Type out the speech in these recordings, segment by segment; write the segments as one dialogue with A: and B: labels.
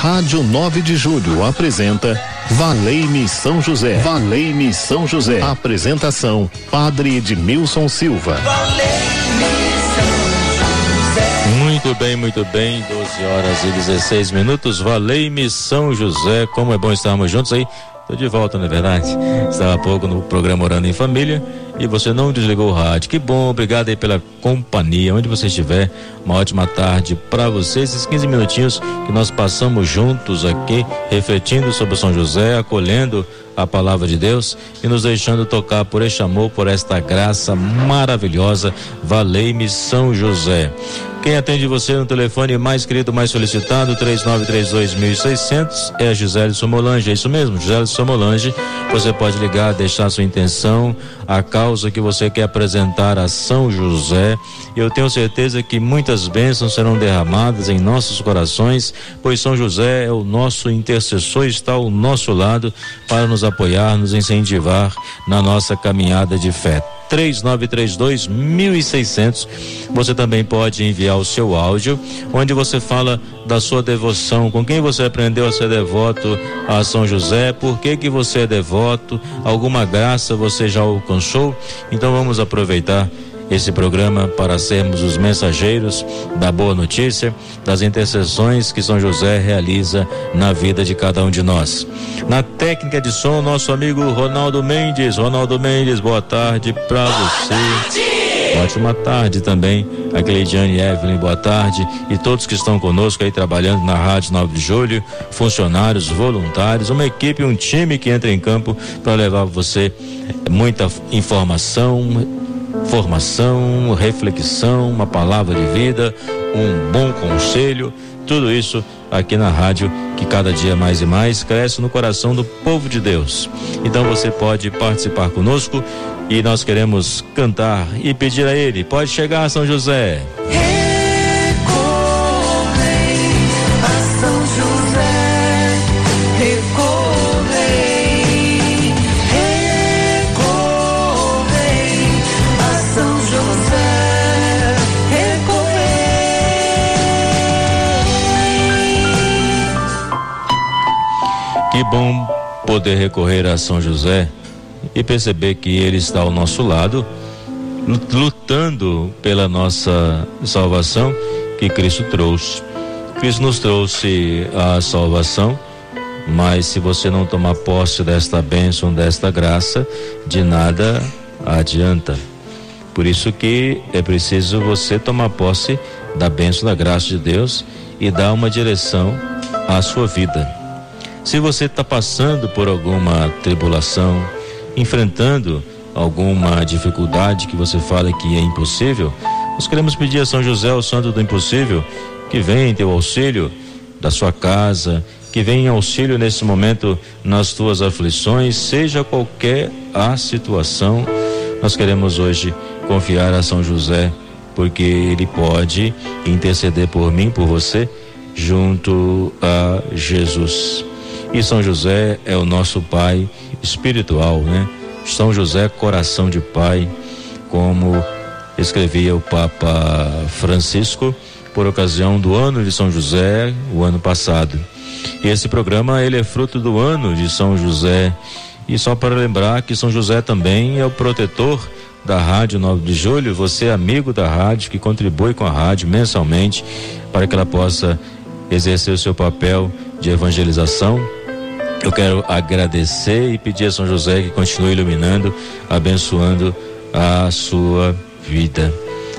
A: Rádio 9 de Julho apresenta Valei-me São José. Valei-me São José. Apresentação: Padre Edmilson Silva.
B: Muito bem, muito bem. 12 horas e 16 minutos. Valei-me São José. Como é bom estarmos juntos aí. Estou de volta, não é verdade? Estava há pouco no programa Orando em Família e você não desligou o rádio. Que bom, obrigado aí pela companhia, onde você estiver. Uma ótima tarde para você. Esses 15 minutinhos que nós passamos juntos aqui, refletindo sobre São José, acolhendo a palavra de Deus e nos deixando tocar por este amor, por esta graça maravilhosa. Valei-me São José. Quem atende você no telefone mais querido, mais solicitado, 3932.600, é a Gisele Somolange. É isso mesmo, Gisele Somolange. Você pode ligar, deixar sua intenção, a causa que você quer apresentar a São José. Eu tenho certeza que muitas bênçãos serão derramadas em nossos corações, pois São José é o nosso intercessor, está ao nosso lado para nos apoiar, nos incentivar na nossa caminhada de fé. 3932 1600. Você também pode enviar o seu áudio, onde você fala da sua devoção, com quem você aprendeu a ser devoto a São José, por que que você é devoto, alguma graça você já alcançou. Então vamos aproveitar esse programa para sermos os mensageiros da boa notícia, das intercessões que São José realiza na vida de cada um de nós. Na técnica de som, nosso amigo Ronaldo Mendes. Ronaldo Mendes, boa tarde para você. Tarde. Ótima tarde também, a Cleidiane Evelyn, boa tarde. E todos que estão conosco aí trabalhando na Rádio 9 de Julho, funcionários, voluntários, uma equipe, um time que entra em campo para levar você muita informação, formação, reflexão, uma palavra de vida, um bom conselho, tudo isso aqui na rádio que cada dia mais e mais cresce no coração do povo de Deus. Então você pode participar conosco e nós queremos cantar e pedir a ele, pode chegar São José. Que bom poder recorrer a São José e perceber que Ele está ao nosso lado, lutando pela nossa salvação que Cristo trouxe. Cristo nos trouxe a salvação, mas se você não tomar posse desta bênção, desta graça, de nada adianta. Por isso que é preciso você tomar posse da bênção, da graça de Deus e dar uma direção à sua vida. Se você está passando por alguma tribulação, enfrentando alguma dificuldade que você fala que é impossível, nós queremos pedir a São José, o santo do impossível, que venha em teu auxílio da sua casa, que venha em auxílio nesse momento nas tuas aflições, seja qualquer a situação. Nós queremos hoje confiar a São José, porque ele pode interceder por mim, por você, junto a Jesus. E São José é o nosso pai espiritual, né? São José, coração de pai, como escrevia o Papa Francisco por ocasião do ano de São José, o ano passado. E esse programa ele é fruto do ano de São José. E só para lembrar que São José também é o protetor da Rádio 9 de Julho, você é amigo da rádio que contribui com a rádio mensalmente para que ela possa exercer o seu papel de evangelização eu quero agradecer e pedir a São José que continue iluminando, abençoando a sua vida.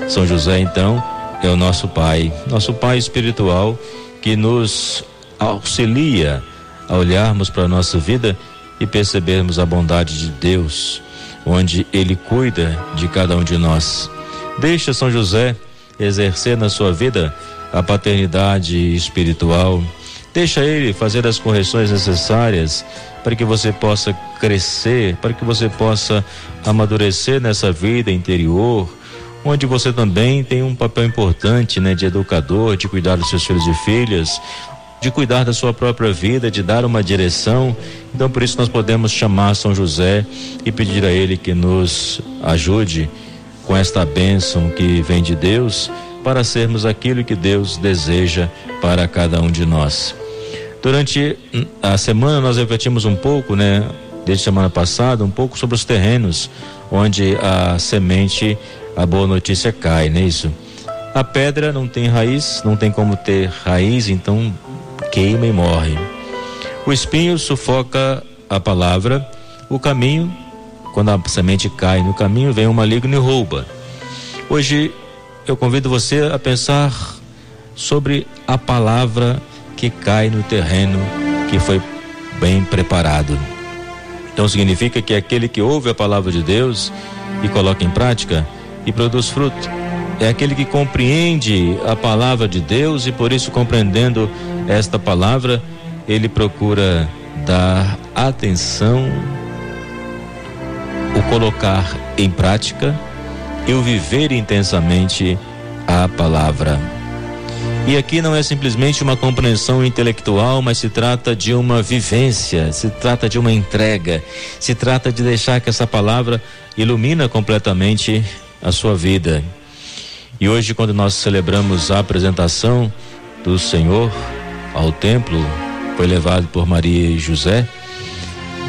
B: São José, então, é o nosso Pai, nosso Pai espiritual que nos auxilia a olharmos para a nossa vida e percebermos a bondade de Deus, onde Ele cuida de cada um de nós. Deixa São José exercer na sua vida a paternidade espiritual Deixa ele fazer as correções necessárias para que você possa crescer, para que você possa amadurecer nessa vida interior, onde você também tem um papel importante, né, de educador, de cuidar dos seus filhos e filhas, de cuidar da sua própria vida, de dar uma direção. Então, por isso nós podemos chamar São José e pedir a ele que nos ajude com esta bênção que vem de Deus para sermos aquilo que Deus deseja para cada um de nós. Durante a semana nós refletimos um pouco, né, desde semana passada, um pouco sobre os terrenos onde a semente, a boa notícia cai, não é isso? A pedra não tem raiz, não tem como ter raiz, então queima e morre. O espinho sufoca a palavra, o caminho, quando a semente cai no caminho, vem o maligno e rouba. Hoje eu convido você a pensar sobre a palavra que cai no terreno que foi bem preparado. Então significa que aquele que ouve a palavra de Deus e coloca em prática e produz fruto é aquele que compreende a palavra de Deus e por isso compreendendo esta palavra, ele procura dar atenção, o colocar em prática e o viver intensamente a palavra. E aqui não é simplesmente uma compreensão intelectual, mas se trata de uma vivência, se trata de uma entrega, se trata de deixar que essa palavra ilumina completamente a sua vida. E hoje, quando nós celebramos a apresentação do Senhor ao templo, foi levado por Maria e José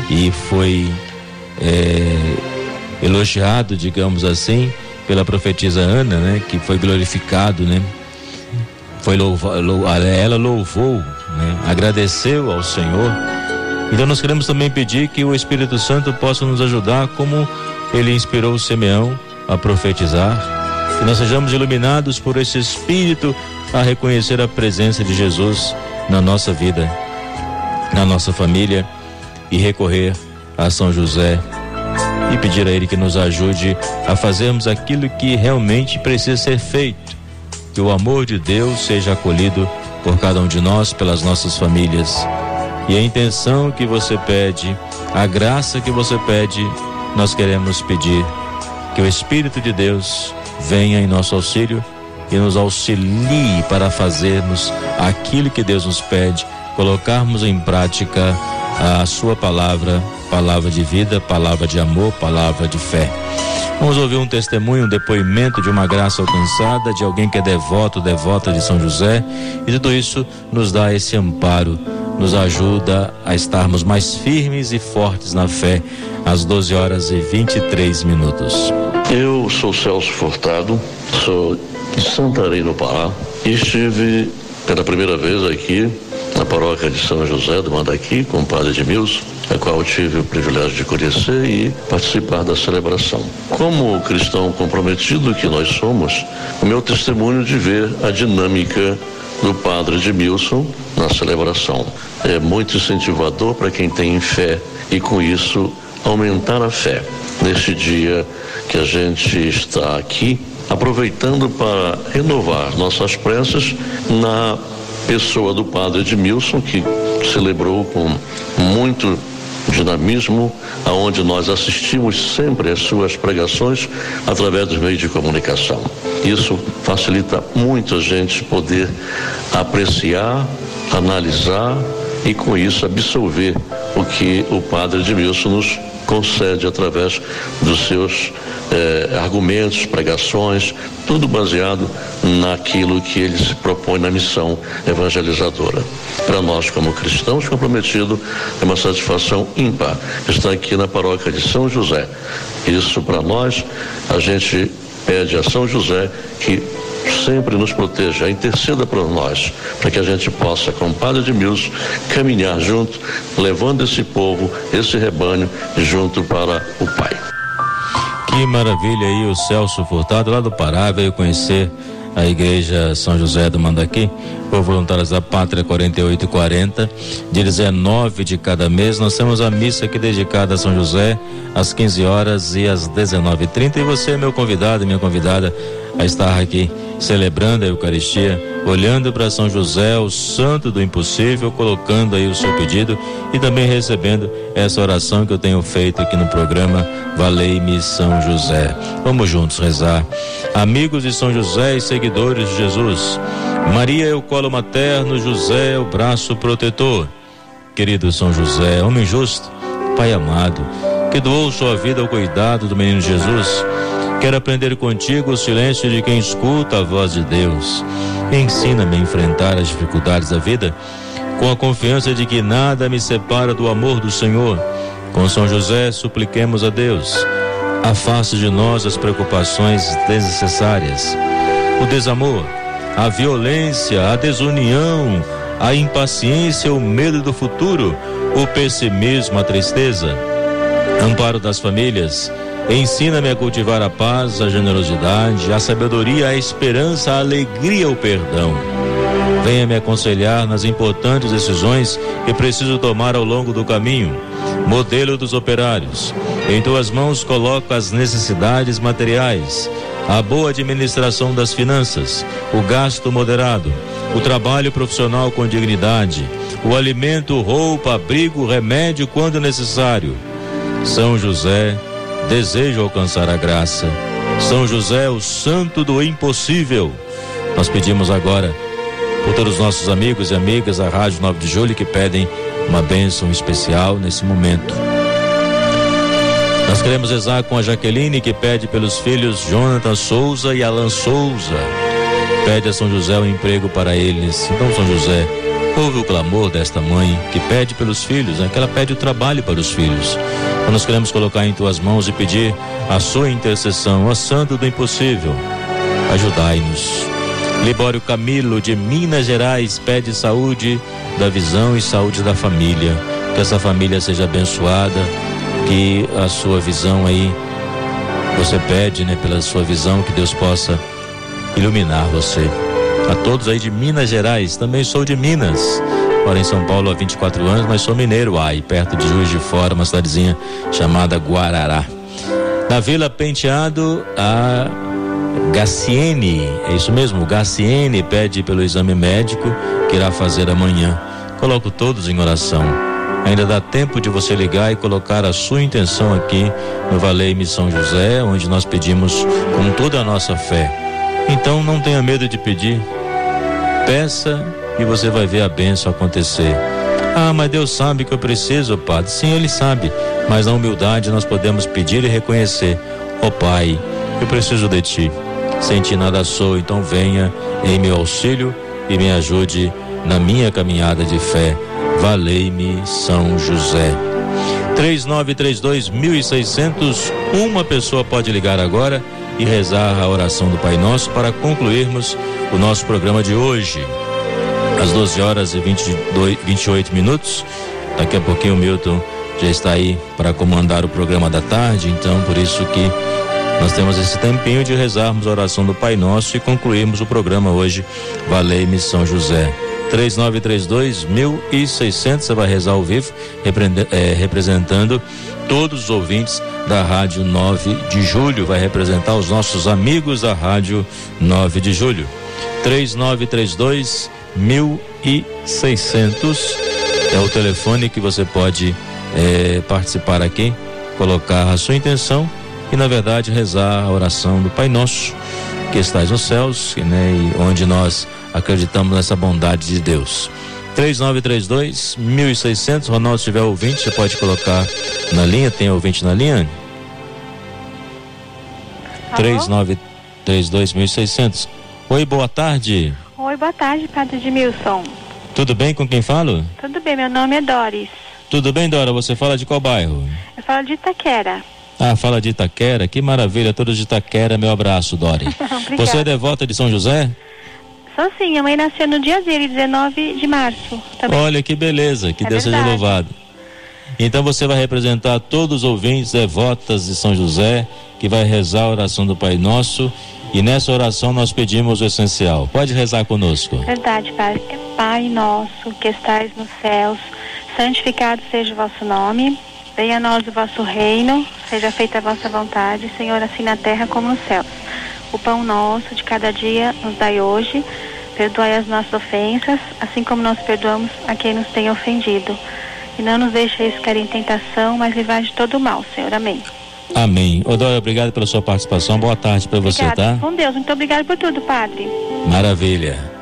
B: e foi é, elogiado, digamos assim, pela profetisa Ana, né, que foi glorificado, né? Foi ela louvou, né, agradeceu ao Senhor. Então nós queremos também pedir que o Espírito Santo possa nos ajudar, como ele inspirou Simeão a profetizar, que nós sejamos iluminados por esse Espírito a reconhecer a presença de Jesus na nossa vida, na nossa família e recorrer a São José e pedir a Ele que nos ajude a fazermos aquilo que realmente precisa ser feito. Que o amor de Deus seja acolhido por cada um de nós, pelas nossas famílias. E a intenção que você pede, a graça que você pede, nós queremos pedir que o Espírito de Deus venha em nosso auxílio e nos auxilie para fazermos aquilo que Deus nos pede, colocarmos em prática a Sua palavra, palavra de vida, palavra de amor, palavra de fé. Vamos ouvir um testemunho, um depoimento de uma graça alcançada, de alguém que é devoto, devota de São José, e tudo isso nos dá esse amparo, nos ajuda a estarmos mais firmes e fortes na fé, às 12 horas e 23 minutos.
C: Eu sou Celso Furtado, sou de Santarém, no Pará, e estive pela primeira vez aqui na paróquia de São José do Mandaqui com o padre Edmilson, a qual tive o privilégio de conhecer e participar da celebração. Como cristão comprometido que nós somos, o meu testemunho de ver a dinâmica do padre Edmilson na celebração. É muito incentivador para quem tem fé e com isso aumentar a fé neste dia que a gente está aqui, aproveitando para renovar nossas pressas na pessoa do padre Edmilson, que celebrou com muito dinamismo, aonde nós assistimos sempre às suas pregações através dos meios de comunicação. Isso facilita muito a gente poder apreciar, analisar e com isso absorver o que o padre Edmilson nos concede através dos seus eh, argumentos, pregações, tudo baseado naquilo que ele se propõe na missão evangelizadora. Para nós, como cristãos comprometidos, é uma satisfação ímpar estar aqui na paróquia de São José. Isso para nós, a gente pede a São José que sempre nos proteja, interceda por nós, para que a gente possa, com o Padre Edmilson, caminhar junto, levando esse povo, esse rebanho, junto para o Pai.
B: Que maravilha aí o Celso Furtado, lá do Pará, veio conhecer a Igreja São José do Mandaqui, por Voluntários da Pátria 4840, de 19 de cada mês. Nós temos a missa aqui dedicada a São José, às 15 horas e às 19h30. E você é meu convidado, minha convidada, a estar aqui celebrando a Eucaristia, olhando para São José, o santo do impossível, colocando aí o seu pedido e também recebendo essa oração que eu tenho feito aqui no programa Valei-me São José. Vamos juntos rezar. Amigos de São José e seguidores de Jesus, Maria é o colo materno, José é o braço protetor. Querido São José, homem justo, Pai amado, que doou sua vida ao cuidado do menino Jesus, Quero aprender contigo o silêncio de quem escuta a voz de Deus. Ensina-me a enfrentar as dificuldades da vida com a confiança de que nada me separa do amor do Senhor. Com São José, supliquemos a Deus, afaste de nós as preocupações desnecessárias, o desamor, a violência, a desunião, a impaciência, o medo do futuro, o pessimismo, a tristeza. Amparo das famílias, ensina-me a cultivar a paz, a generosidade, a sabedoria, a esperança, a alegria, o perdão. Venha me aconselhar nas importantes decisões que preciso tomar ao longo do caminho. Modelo dos operários. Em tuas mãos coloco as necessidades materiais, a boa administração das finanças, o gasto moderado, o trabalho profissional com dignidade, o alimento, roupa, abrigo, remédio quando necessário. São José, desejo alcançar a graça. São José, o santo do impossível. Nós pedimos agora por todos os nossos amigos e amigas da Rádio 9 de Julho que pedem uma bênção especial nesse momento. Nós queremos rezar com a Jaqueline que pede pelos filhos Jonathan Souza e Alan Souza. Pede a São José um emprego para eles. Então, São José, ouve o clamor desta mãe que pede pelos filhos, né? que ela pede o trabalho para os filhos. Então, nós queremos colocar em tuas mãos e pedir a sua intercessão, ó Santo do Impossível, ajudai-nos. Libório Camilo, de Minas Gerais, pede saúde da visão e saúde da família. Que essa família seja abençoada, que a sua visão aí, você pede, né, pela sua visão, que Deus possa iluminar você. A todos aí de Minas Gerais, também sou de Minas. Moro em São Paulo há 24 anos, mas sou mineiro, aí perto de Juiz de Fora, uma cidadezinha chamada Guarará. Na Vila Penteado, a Gaciene, é isso mesmo, Gaciene pede pelo exame médico que irá fazer amanhã. Coloco todos em oração. Ainda dá tempo de você ligar e colocar a sua intenção aqui no Valeime São José, onde nós pedimos com toda a nossa fé. Então não tenha medo de pedir. Peça e você vai ver a bênção acontecer. Ah, mas Deus sabe que eu preciso, Padre. Sim, Ele sabe. Mas na humildade nós podemos pedir e reconhecer: Ó oh, Pai, eu preciso de Ti. Sem Ti nada sou, então venha em meu auxílio e me ajude na minha caminhada de fé. Valei-me, São José. 3932 1600. Uma pessoa pode ligar agora e rezar a oração do Pai Nosso para concluirmos o nosso programa de hoje às 12 horas e 22, 28 minutos. Daqui a pouquinho o Milton já está aí para comandar o programa da tarde, então por isso que nós temos esse tempinho de rezarmos a oração do Pai Nosso e concluirmos o programa hoje. Valei-me São José. 3932 1600, você vai rezar ao vivo, é, representando todos os ouvintes da Rádio 9 de Julho, vai representar os nossos amigos da Rádio 9 de Julho. 3932 1600 é o telefone que você pode é, participar aqui, colocar a sua intenção e, na verdade, rezar a oração do Pai Nosso, que estás nos céus, né, e onde nós acreditamos nessa bondade de Deus. 3932 1600. Ronaldo, se tiver ouvinte, você pode colocar na linha. Tem ouvinte na linha? 3932 1600. Oi, boa tarde.
D: Oi, boa tarde, Padre Edmilson.
B: Tudo bem com quem falo?
D: Tudo bem, meu nome é Doris.
B: Tudo bem, Dora? Você fala de qual bairro?
D: Eu falo de Itaquera.
B: Ah, fala de Itaquera, que maravilha, todos de Itaquera, meu abraço, Dori. Você é devota de São José?
D: Sou sim, minha mãe nasceu no dia dele, 19 de março. Também.
B: Olha que beleza, que é Deus verdade. seja louvado. Então você vai representar todos os ouvintes devotas de São José, que vai rezar a oração do Pai Nosso e nessa oração nós pedimos o essencial. Pode rezar conosco.
D: Verdade, Pai. Pai nosso que estais nos céus, santificado seja o vosso nome. Venha a nós o vosso reino, seja feita a vossa vontade, Senhor, assim na terra como nos céus. O pão nosso de cada dia nos dai hoje. Perdoai as nossas ofensas, assim como nós perdoamos a quem nos tem ofendido. E não nos deixeis cair em tentação, mas livrai de todo o mal, Senhor. Amém.
B: Amém. Odóia, obrigado pela sua participação. Boa tarde para você, tá?
D: Com Deus. Muito obrigado por tudo, Padre.
B: Maravilha.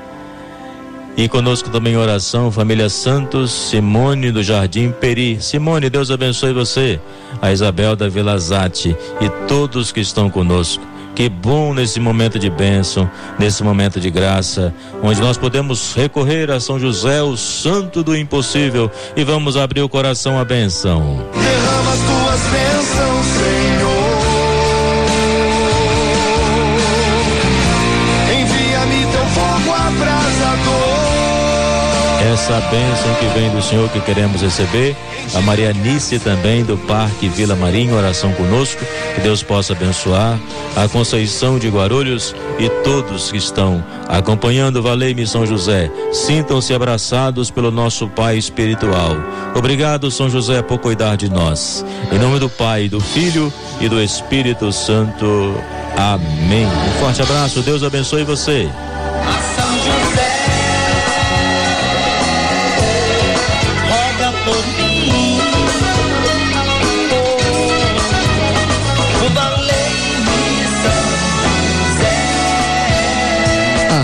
B: E conosco também oração, família Santos, Simone do Jardim Peri. Simone, Deus abençoe você, a Isabel da Vila Zate e todos que estão conosco. Que bom nesse momento de bênção, nesse momento de graça, onde nós podemos recorrer a São José, o santo do impossível, e vamos abrir o coração à bênção.
E: Derrama as tuas bênçãos, Senhor. Envia-me teu fogo abrasador.
B: Essa bênção que vem do Senhor que queremos receber. A Maria Nice também do Parque Vila Marinho, oração conosco. Que Deus possa abençoar. A Conceição de Guarulhos e todos que estão acompanhando Valei São José. Sintam-se abraçados pelo nosso Pai espiritual. Obrigado, São José, por cuidar de nós. Em nome do Pai, do Filho e do Espírito Santo. Amém. Um forte abraço. Deus abençoe você.